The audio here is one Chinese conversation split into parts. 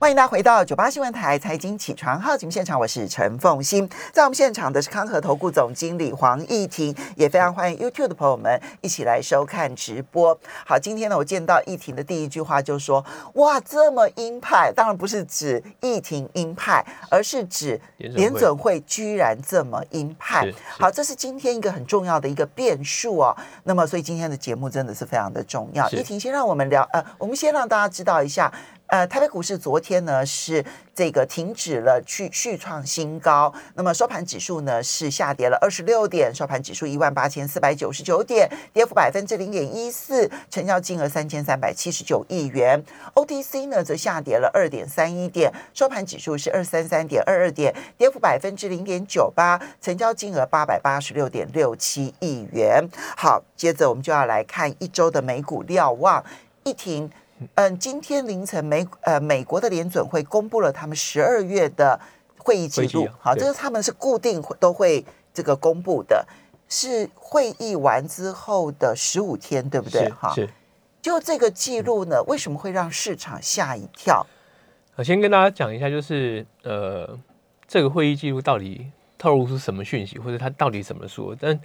欢迎大家回到九八新闻台财经起床号节目现场，我是陈凤欣，在我们现场的是康和投顾总经理黄义婷，也非常欢迎 YouTube 的朋友们一起来收看直播。好，今天呢，我见到义婷的第一句话就说：“哇，这么鹰派！”当然不是指义婷鹰派，而是指联准会居然这么鹰派。好，这是今天一个很重要的一个变数哦。那么，所以今天的节目真的是非常的重要。义婷先让我们聊，呃，我们先让大家知道一下。呃，台北股市昨天呢是这个停止了去续创新高，那么收盘指数呢是下跌了二十六点，收盘指数一万八千四百九十九点，跌幅百分之零点一四，成交金额三千三百七十九亿元。OTC 呢则下跌了二点三一点，收盘指数是二三三点二二点，跌幅百分之零点九八，成交金额八百八十六点六七亿元。好，接着我们就要来看一周的美股瞭望，一停。嗯，今天凌晨美呃美国的联准会公布了他们十二月的会议记录，好，这个他们是固定都会这个公布的，是会议完之后的十五天，对不对？哈，是。就这个记录呢，为什么会让市场吓一跳？我先跟大家讲一下，就是呃，这个会议记录到底透露出什么讯息，或者他到底怎么说？但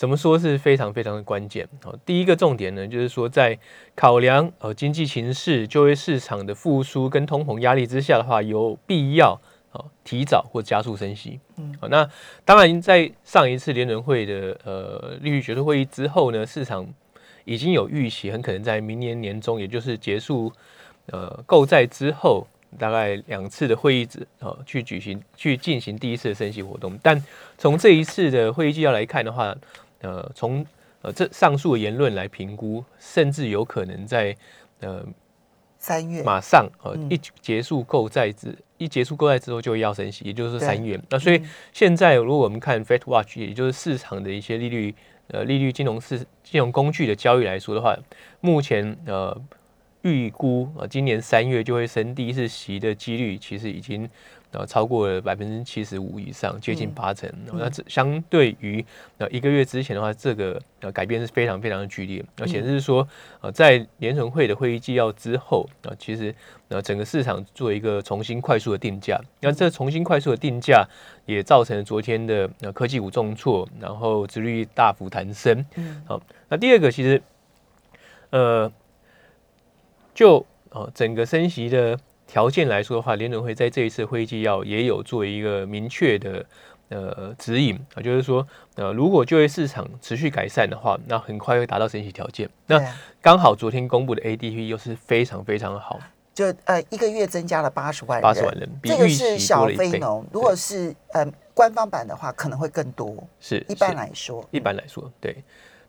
怎么说是非常非常的关键。好，第一个重点呢，就是说在考量呃经济形势、就业市场的复苏跟通膨压力之下的话，有必要啊提早或加速升息。嗯，好，那当然在上一次联准会的呃利率决策会议之后呢，市场已经有预期，很可能在明年年中，也就是结束呃购债之后，大概两次的会议之啊去举行去进行第一次的升息活动。但从这一次的会议纪要来看的话，呃，从呃这上述的言论来评估，甚至有可能在呃三月马上呃一结束购债之一结束购债之后就要升息，也就是三月。那所以现在如果我们看 Fed Watch，也就是市场的一些利率呃利率金融市金融工具的交易来说的话，目前呃预估呃今年三月就会升第一次息的几率，其实已经。然后超过了百分之七十五以上，接近八成。那这相对于那一个月之前的话，这个呃改变是非常非常的剧烈，而且是说呃在联准会的会议纪要之后啊，其实呃整个市场做一个重新快速的定价。那这重新快速的定价也造成了昨天的呃科技股重挫，然后殖率大幅弹升。好，那第二个其实呃就哦整个升息的。条件来说的话，联准会在这一次会议纪要也有做一个明确的呃指引啊，就是说呃，如果就业市场持续改善的话，那很快会达到升息条件。那刚好昨天公布的 ADP 又是非常非常的好，就呃一个月增加了八十万人八十万人，这个是小非农。如果是呃官方版的话，可能会更多。是一般来说，一般来说，对。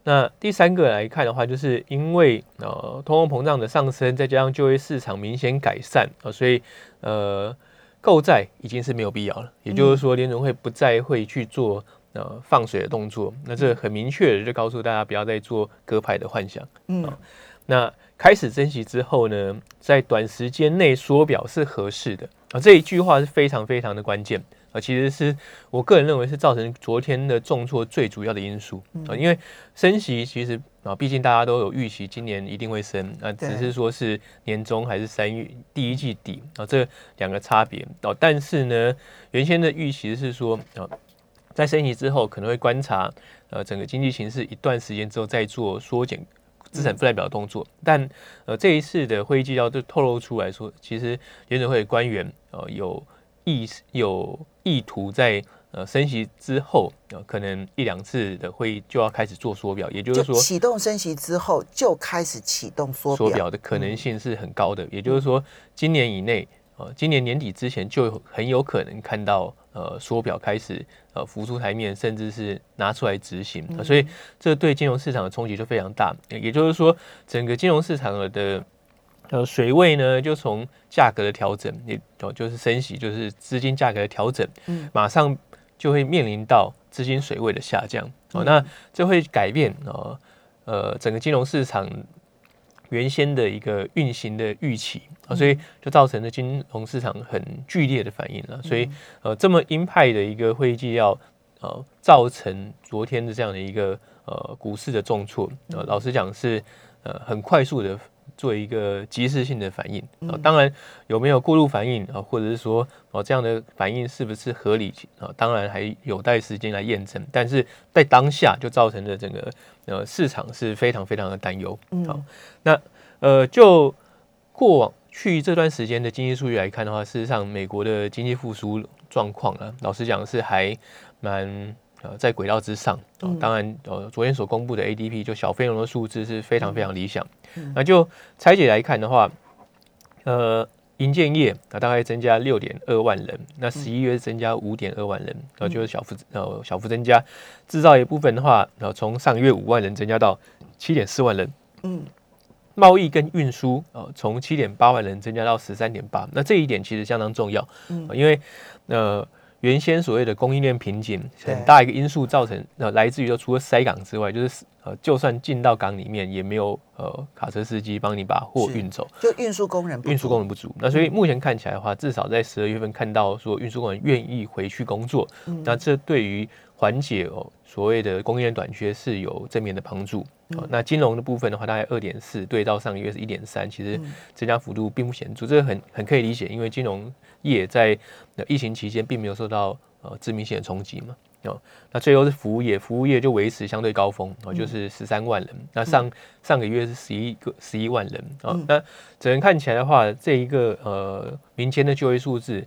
那第三个来看的话，就是因为呃通货膨胀的上升，再加上就业市场明显改善啊，所以呃购债已经是没有必要了。也就是说，联总会不再会去做呃放水的动作。那这很明确的就告诉大家，不要再做割牌的幻想。嗯，那开始升息之后呢，在短时间内缩表是合适的啊。这一句话是非常非常的关键。啊，其实是我个人认为是造成昨天的重挫最主要的因素啊，因为升息其实啊，毕竟大家都有预期今年一定会升啊，只是说是年中还是三月第一季底啊，这两个差别哦。但是呢，原先的预期是说啊，在升息之后可能会观察呃整个经济形势一段时间之后再做缩减资产负债表的动作，但呃这一次的会议纪要就透露出来说，其实联准会官员呃有。意有意图在呃升息之后，呃可能一两次的会议就要开始做缩表，也就是说启动升息之后就开始启动缩缩表的可能性是很高的。也就是说，今年以内，呃今年年底之前就很有可能看到呃缩表开始呃浮出台面，甚至是拿出来执行。所以这对金融市场的冲击就非常大。也就是说，整个金融市场的。呃，水位呢，就从价格的调整，也哦，就是升息，就是资金价格的调整，嗯，马上就会面临到资金水位的下降，哦，那这会改变哦，呃，整个金融市场原先的一个运行的预期，啊，所以就造成了金融市场很剧烈的反应了，所以呃，这么鹰派的一个会议纪要，呃，造成昨天的这样的一个呃股市的重挫，呃，老实讲是呃很快速的。做一个及时性的反应啊。当然有没有过度反应啊，或者是说哦这样的反应是不是合理啊？当然还有待时间来验证。但是在当下就造成了整个呃市场是非常非常的担忧。好，那呃就过往去这段时间的经济数据来看的话，事实上美国的经济复苏状况啊，老实讲是还蛮。呃，在轨道之上，当然，呃，昨天所公布的 ADP 就小非农的数字是非常非常理想。那就拆解来看的话，呃，银建业啊大概增加六点二万人，那十一月增加五点二万人，然后就是小幅呃小幅增加。制造业部分的话，然后从上个月五万人增加到七点四万人。嗯，贸易跟运输啊从七点八万人增加到十三点八，那这一点其实相当重要。嗯，因为呃。原先所谓的供应链瓶颈，很大一个因素造成，呃，来自于说除了塞港之外，就是呃，就算进到港里面，也没有呃卡车司机帮你把货运走，就运输工人运输工人不足。那所以目前看起来的话，至少在十二月份看到说运输工人愿意回去工作，那这对于缓解哦所谓的供应链短缺是有正面的帮助。那金融的部分的话，大概二点四，对照上个月是一点三，其实增加幅度并不显著，这个很很可以理解，因为金融业在疫情期间并没有受到呃致命性的冲击嘛。哦，那最后是服务业，服务业就维持相对高峰，哦，就是十三万人。那上上个月是十一个十一万人啊。那整个看起来的话，这一个呃民间的就业数字。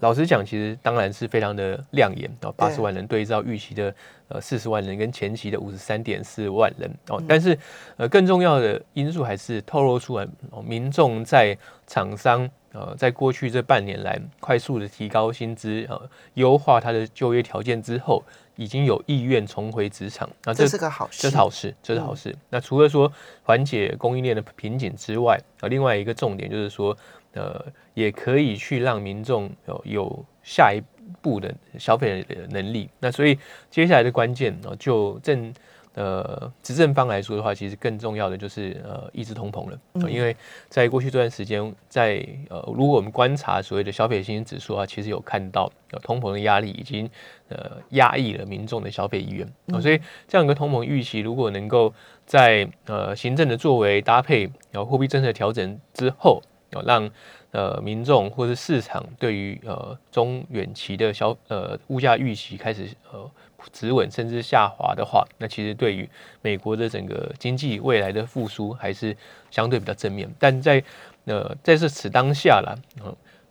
老实讲，其实当然是非常的亮眼哦，八十万人对照预期的呃四十万人，跟前期的五十三点四万人哦。但是呃更重要的因素还是透露出来，民众在厂商呃在过去这半年来快速的提高薪资呃优化他的就业条件之后，已经有意愿重回职场。那这是个好事，这是好事，这是好事。那除了说缓解供应链的瓶颈之外，啊，另外一个重点就是说。呃，也可以去让民众有有下一步的消费的能力。那所以接下来的关键呢，就政呃执政方来说的话，其实更重要的就是呃抑制通膨了。因为在过去这段时间，在呃如果我们观察所谓的消费信心指数啊，其实有看到通膨的压力已经呃压抑了民众的消费意愿。所以这样一个通膨预期，如果能够在呃行政的作为搭配，然后货币政策调整之后。哦，让呃民众或是市场对于呃中远期的消呃物价预期开始呃止稳甚至下滑的话，那其实对于美国的整个经济未来的复苏还是相对比较正面。但在呃在这此当下啦，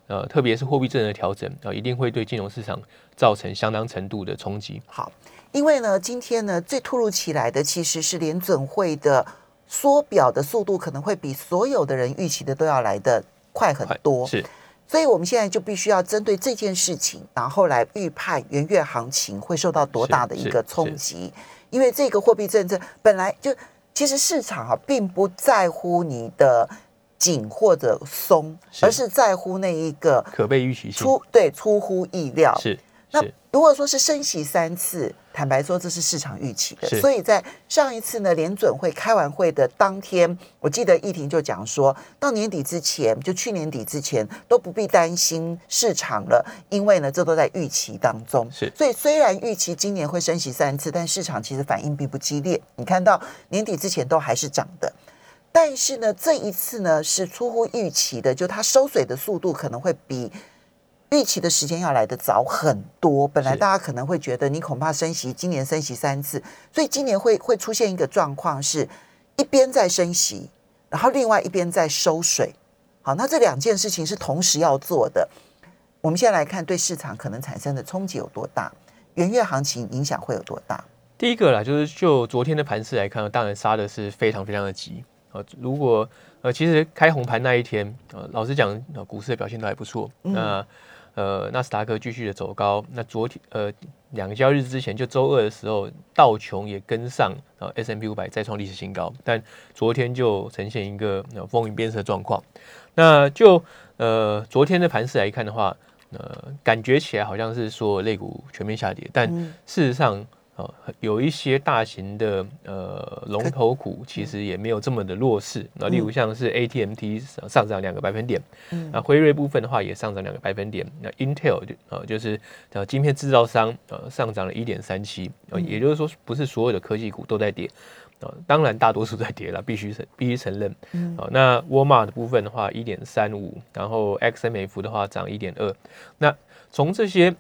呃特别是货币政策的调整啊，一定会对金融市场造成相当程度的冲击。好，因为呢，今天呢最突如其来的其实是联准会的。缩表的速度可能会比所有的人预期的都要来的快很多，是，所以我们现在就必须要针对这件事情，然后来预判元月行情会受到多大的一个冲击。因为这个货币政策本来就，其实市场啊并不在乎你的紧或者松，而是在乎那一个可被预期出对出乎意料。是。那如果说是升息三次，坦白说这是市场预期的，所以在上一次呢联准会开完会的当天，我记得议婷就讲说到年底之前，就去年底之前都不必担心市场了，因为呢这都在预期当中。是，所以虽然预期今年会升息三次，但市场其实反应并不激烈。你看到年底之前都还是涨的，但是呢这一次呢是出乎预期的，就它收水的速度可能会比。预期的时间要来的早很多，本来大家可能会觉得你恐怕升息，今年升息三次，所以今年会会出现一个状况，是一边在升息，然后另外一边在收水。好，那这两件事情是同时要做的。我们现在来看对市场可能产生的冲击有多大，元月行情影响会有多大？第一个啦，就是就昨天的盘势来看，当然杀的是非常非常的急啊。如果呃，其实开红盘那一天，呃，老实讲，股市的表现都还不错。那呃，纳斯达克继续的走高。那昨天呃，两个交易日之前，就周二的时候，道琼也跟上啊，S M P 五百再创历史新高。但昨天就呈现一个风云变色的状况。那就呃，昨天的盘势来看的话，呃，感觉起来好像是说类股全面下跌，但事实上。有一些大型的呃龙头股其实也没有这么的弱势，那例如像是 ATMT 上涨两个百分点，那辉瑞部分的话也上涨两个百分点，那 Intel 就呃就是呃晶片制造商呃上涨了一点三七，也就是说不是所有的科技股都在跌，啊，当然大多数在跌了，必须承必须承认。啊，那沃尔玛的部分的话，一点三五，然后 XMF 的话涨一点二。那从这些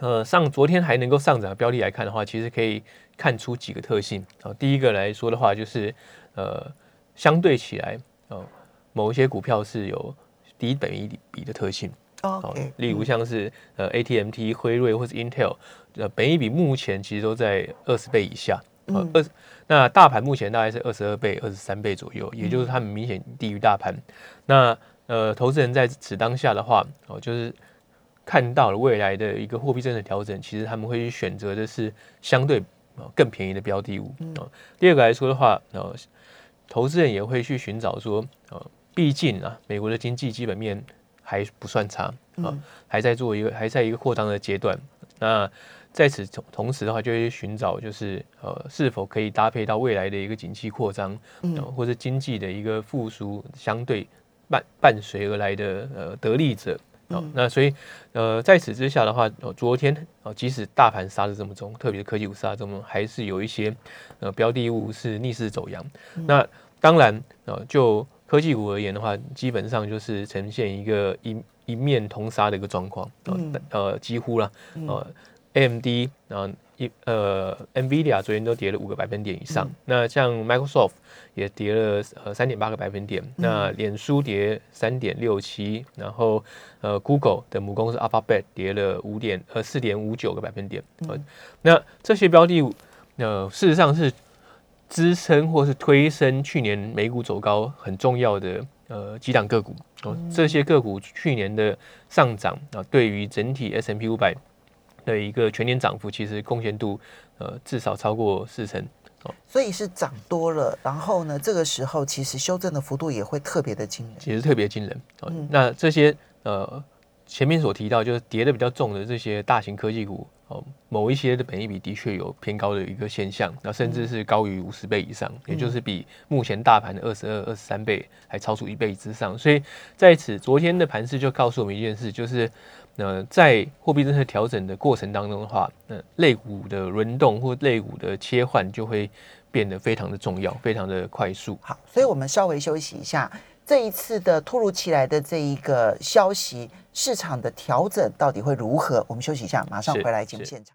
呃上昨天还能够上涨的标的来看的话，其实可以看出几个特性。啊，第一个来说的话，就是呃相对起来，哦，某一些股票是有低本益比的特性。哦，例如像是呃 ATMT、辉瑞或者 Intel，呃，本益比目前其实都在二十倍以下。呃，二那大盘目前大概是二十二倍、二十三倍左右，也就是他们明显低于大盘。那呃，投资人在此当下的话，哦，就是看到了未来的一个货币政策调整，其实他们会去选择的是相对更便宜的标的物。哦，第二个来说的话，呃，投资人也会去寻找说，呃，毕竟啊，美国的经济基本面还不算差啊，还在做一个还在一个扩张的阶段。那在此同同时的话，就会寻找就是呃，是否可以搭配到未来的一个景气扩张，嗯，或者经济的一个复苏相对伴伴随而来的呃得利者。哦，那所以呃，在此之下的话，昨天哦，即使大盘杀的这么重，特别是科技股杀这么重，还是有一些呃标的物是逆势走阳。那当然呃，就科技股而言的话，基本上就是呈现一个一一面同杀的一个状况。嗯，呃，几乎了，呃。AMD 然后一呃，NVIDIA 昨天都跌了五个百分点以上。那像 Microsoft 也跌了呃三点八个百分点。那脸书跌三点六七，然后呃，Google 的母公司 Alphabet 跌了五点呃四点五九个百分点。呃，那这些标的呃，事实上是支撑或是推升去年美股走高很重要的呃几档个股。哦，这些个股去年的上涨啊，对于整体 S&P 五百。的一个全年涨幅，其实贡献度呃至少超过四成哦，所以是涨多了。然后呢，这个时候其实修正的幅度也会特别的惊人，其实特别惊人哦。那这些呃前面所提到就是跌的比较重的这些大型科技股哦，某一些的本益比的确有偏高的一个现象，那甚至是高于五十倍以上，也就是比目前大盘的二十二、二十三倍还超出一倍之上。所以在此昨天的盘势就告诉我们一件事，就是。那在货币政策调整的过程当中的话，那类股的轮动或类股的切换就会变得非常的重要，非常的快速。好，所以我们稍微休息一下。这一次的突如其来的这一个消息，市场的调整到底会如何？我们休息一下，马上回来节目现场。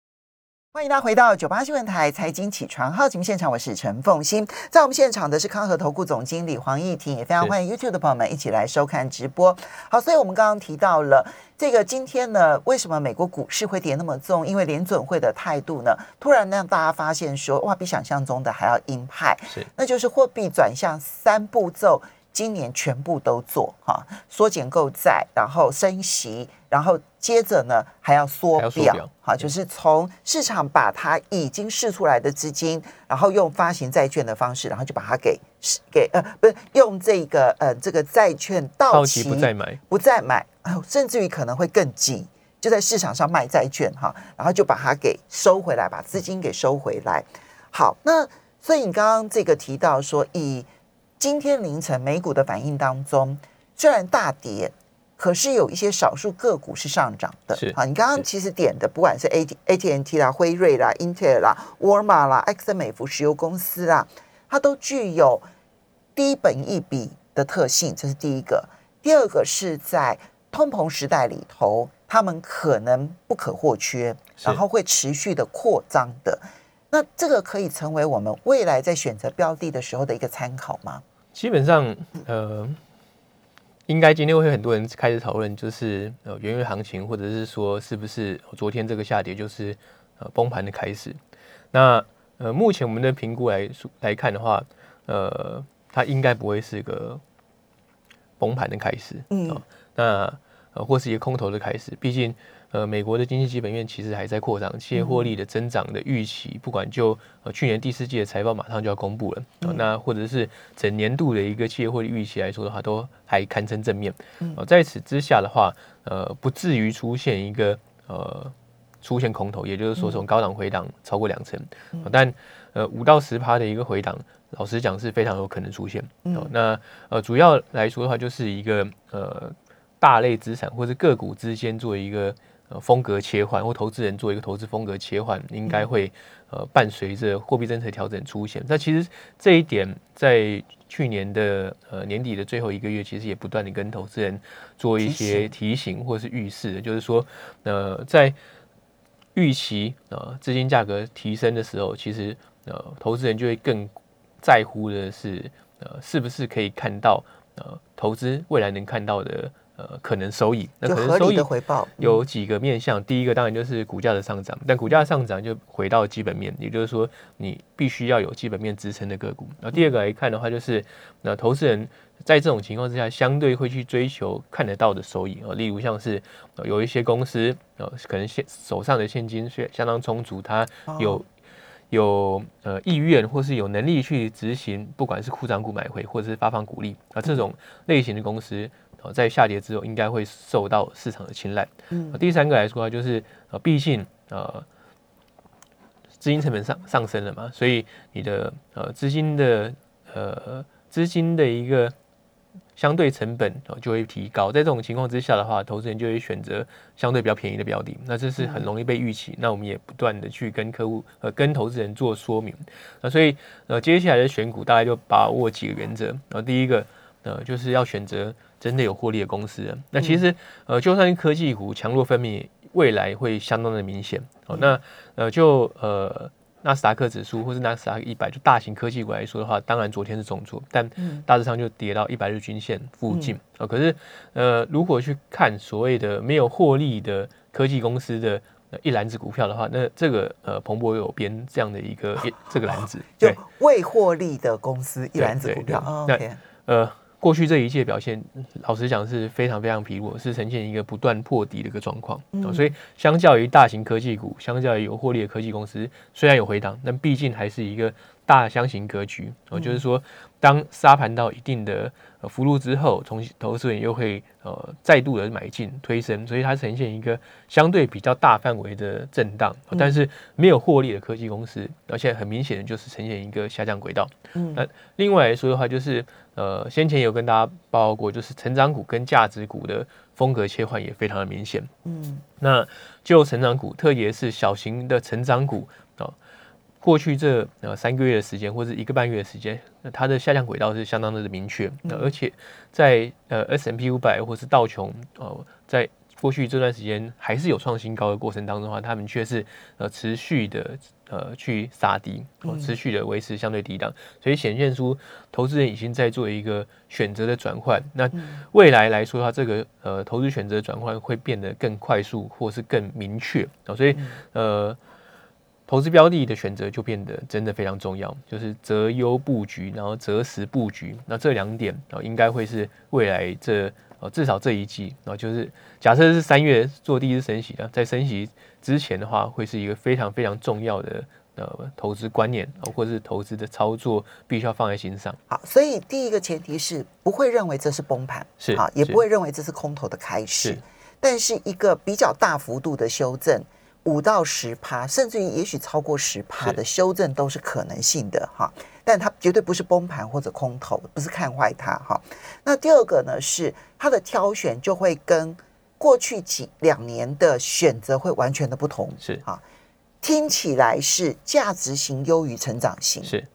欢迎大家回到九八新闻台财经起床号节目现场，我是陈凤欣，在我们现场的是康和投顾总经理黄义婷，也非常欢迎 YouTube 的朋友们一起来收看直播。好，所以我们刚刚提到了这个今天呢，为什么美国股市会跌那么重？因为联准会的态度呢，突然让大家发现说，哇，比想象中的还要鹰派，是，那就是货币转向三步骤。今年全部都做哈，缩减购债，然后升息，然后接着呢还要缩表，好，就是从市场把它已经释出来的资金，然后用发行债券的方式，然后就把它给给呃，不是用这个呃这个债券到期不再买，不再买，甚至于可能会更急，就在市场上卖债券哈，然后就把它给收回来，把资金给收回来。好，那所以你刚刚这个提到说以。今天凌晨美股的反应当中，虽然大跌，可是有一些少数个股是上涨的。是啊，你刚刚其实点的，不管是 A T A T N T 啦、辉瑞啦、Intel 啦、沃尔玛啦、埃克森美孚石油公司啦，它都具有低本益比的特性，这是第一个。第二个是在通膨时代里头，他们可能不可或缺，然后会持续的扩张的。那这个可以成为我们未来在选择标的的时候的一个参考吗？基本上，呃，应该今天会很多人开始讨论，就是呃，原油行情，或者是说，是不是昨天这个下跌就是呃崩盘的开始？那呃，目前我们的评估来来看的话，呃，它应该不会是个崩盘的开始，嗯，那呃，或是一个空头的开始，毕竟。呃，美国的经济基本面其实还在扩张，企业获利的增长的预期，不管就呃去年第四季的财报马上就要公布了，那或者是整年度的一个企业获利预期来说的话，都还堪称正面。哦，在此之下的话，呃，不至于出现一个呃出现空头，也就是说从高档回档超过两成，但呃五到十趴的一个回档，老实讲是非常有可能出现。哦，那呃主要来说的话，就是一个呃大类资产或者个股之间做一个。呃风格切换，或投资人做一个投资风格切换，应该会呃伴随着货币政策调整出现。那其实这一点在去年的呃年底的最后一个月，其实也不断的跟投资人做一些提醒或是预示，就是说呃在预期呃资金价格提升的时候，其实呃投资人就会更在乎的是呃是不是可以看到呃投资未来能看到的。呃，可能收益，那可能收益的回报有几个面向。第一个当然就是股价的上涨，但股价上涨就回到基本面，也就是说你必须要有基本面支撑的个股。那第二个来看的话，就是那投资人在这种情况之下，相对会去追求看得到的收益啊，例如像是有一些公司呃，可能现手上的现金是相当充足，它有有呃意愿或是有能力去执行，不管是库藏股买回或者是发放股利啊这种类型的公司。哦，在下跌之后，应该会受到市场的青睐。嗯，第三个来说，就是呃，毕竟呃，资金成本上上升了嘛，所以你的呃资金的呃资金的一个相对成本哦就会提高。在这种情况之下的话，投资人就会选择相对比较便宜的标的，那这是很容易被预期。那我们也不断的去跟客户呃跟投资人做说明。那所以呃接下来的选股大概就把握几个原则。然后第一个呃就是要选择。真的有获利的公司，那其实呃，就算是科技股强弱分明，未来会相当的明显哦。那呃，就呃纳斯达克指数或是纳斯达克一百，就大型科技股来说的话，当然昨天是重挫，但大致上就跌到一百日均线附近啊。可是呃，如果去看所谓的没有获利的科技公司的一篮子股票的话，那这个呃，彭博有编这样的一个 这个篮子，就未获利的公司一篮子股票。OK，呃。过去这一届表现，老实讲是非常非常疲弱，是呈现一个不断破底的一个状况。所以，相较于大型科技股，相较于有获利的科技公司，虽然有回档，但毕竟还是一个大箱型格局。哦，就是说，当沙盘到一定的幅度之后，从投资人又会呃再度的买进推升，所以它呈现一个相对比较大范围的震荡。但是没有获利的科技公司，而且很明显的就是呈现一个下降轨道。嗯，那另外来说的话，就是。呃，先前有跟大家报告过，就是成长股跟价值股的风格切换也非常的明显。嗯，那就成长股，特别是小型的成长股啊，过去这呃三个月的时间或者一个半月的时间，那它的下降轨道是相当的明确。那而且在呃 S M P 五百或是道琼哦，在过去这段时间还是有创新高的过程当中的话，他们却是呃持续的呃去杀低，持续的维持相对低档，所以显现出投资人已经在做一个选择的转换。那未来来说的话，这个呃投资选择转换会变得更快速，或是更明确啊。所以呃投资标的的选择就变得真的非常重要，就是择优布局，然后择时布局。那这两点啊，应该会是未来这。呃，至少这一季，然后就是假设是三月做第一次升息的，在升息之前的话，会是一个非常非常重要的呃投资观念，或者是投资的操作，必须要放在心上。好，所以第一个前提是不会认为这是崩盘，是啊，也不会认为这是空头的开始，但是一个比较大幅度的修正，五到十趴，甚至于也许超过十趴的修正都是可能性的哈。但它绝对不是崩盘或者空头，不是看坏它哈。那第二个呢，是它的挑选就会跟过去几两年的选择会完全的不同。是啊，听起来是价值型优于成长型，是，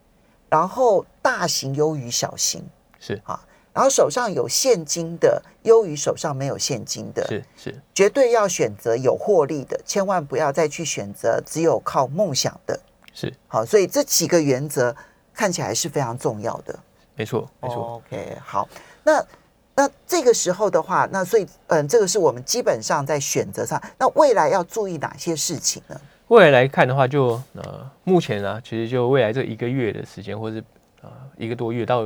然后大型优于小型，是啊，然后手上有现金的优于手上没有现金的，是是，绝对要选择有获利的，千万不要再去选择只有靠梦想的，是好，所以这几个原则。看起来是非常重要的，没错，没错。OK，好，那那这个时候的话，那所以嗯，这个是我们基本上在选择上，那未来要注意哪些事情呢？未来来看的话，就呃，目前啊，其实就未来这一个月的时间，或是啊一个多月到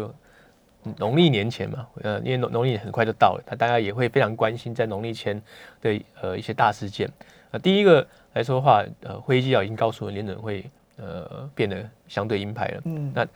农历年前嘛，呃，因为农农历年很快就到了，他大家也会非常关心在农历前的呃一些大事件。那，第一个来说的话，呃，会议纪要已经告诉了联准会。呃，变得相对鹰派了。嗯，那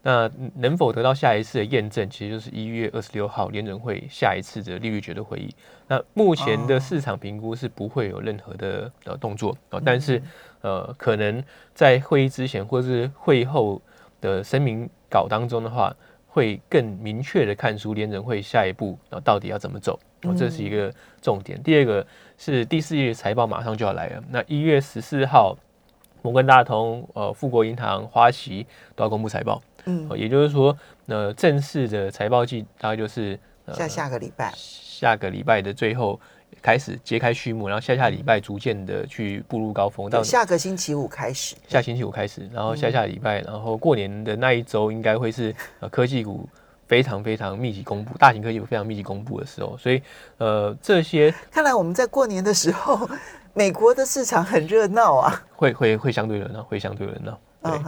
那能否得到下一次的验证，其实就是一月二十六号联准会下一次的利率决策会议。那目前的市场评估是不会有任何的呃动作啊，但是呃，可能在会议之前或是会后的声明稿当中的话，会更明确的看出联人会下一步啊到底要怎么走。哦，这是一个重点。第二个是第四季财报马上就要来了，那一月十四号，摩根大通、呃富国银行、花旗都要公布财报，嗯，也就是说，呃，正式的财报季大概就是下下个礼拜，下个礼拜的最后。开始揭开序幕，然后下下礼拜逐渐的去步入高峰，到下个星期五开始，下星期五开始，然后下下礼拜，然后过年的那一周应该会是呃科技股非常非常密集公布，大型科技股非常密集公布的时候，所以呃这些看来我们在过年的时候，美国的市场很热闹啊，会会会相对热闹，会相对热闹。对，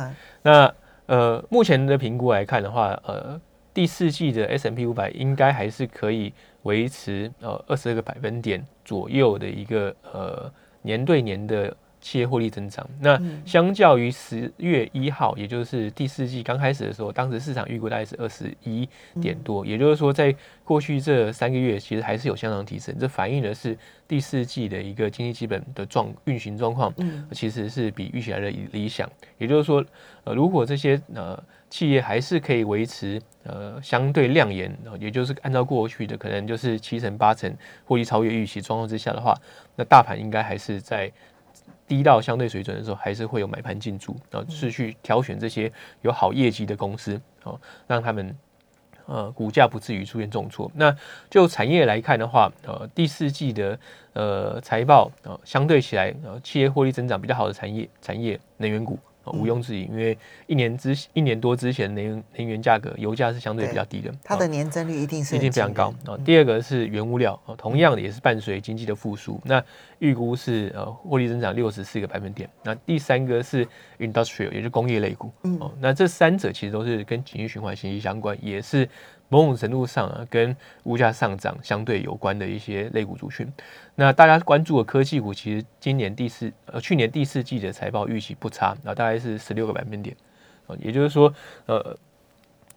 那呃目前的评估来看的话，呃第四季的 S M P 五百应该还是可以。维持呃二十二个百分点左右的一个呃年对年的企业获利增长。那相较于十月一号，也就是第四季刚开始的时候，当时市场预估大概是二十一点多。也就是说，在过去这三个月，其实还是有相当提升。这反映的是第四季的一个经济基本的状运行状况，其实是比预期来的理想。也就是说，呃，如果这些呃。企业还是可以维持呃相对亮眼，也就是按照过去的可能就是七成八成获利超越预期状况之下的话，那大盘应该还是在低到相对水准的时候，还是会有买盘进驻，然后是去挑选这些有好业绩的公司，哦，让他们呃股价不至于出现重挫。那就产业来看的话，呃第四季的呃财报呃相对起来呃企业获利增长比较好的产业产业能源股。毋庸置疑，因为一年之一年多之前，能能源价格油价是相对比较低的，它的年增率一定是一定非常高啊。第二个是原物料，同样的也是伴随经济的复苏，那预估是呃获利增长六十四个百分点。那第三个是 industrial，也就是工业类股，哦，那这三者其实都是跟经济循环息息相关，也是。某种程度上啊，跟物价上涨相对有关的一些类股族群，那大家关注的科技股，其实今年第四呃去年第四季的财报预期不差，啊大概是十六个百分点，啊也就是说呃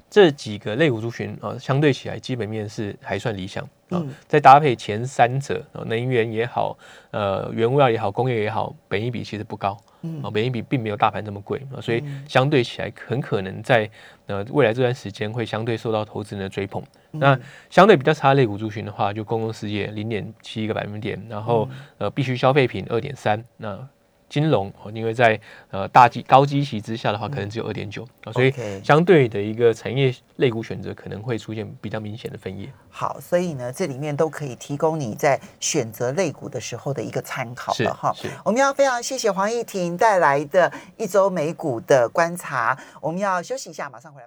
这几个类股族群啊相对起来基本面是还算理想。啊，再搭配前三者啊能源也好，呃原物料也好，工业也好，本益比其实不高。啊，本益比并没有大盘这么贵啊，所以相对起来很可能在呃未来这段时间会相对受到投资人的追捧。那相对比较差的类股族群的话，就公共事业零点七个百分点，然后呃必须消费品二点三那。金融哦，因为在呃大基高基期之下的话，可能只有二点九啊，所以相对的一个产业类股选择可能会出现比较明显的分野。好，所以呢，这里面都可以提供你在选择类股的时候的一个参考了哈。我们要非常谢谢黄义婷带来的一周美股的观察。我们要休息一下，马上回来。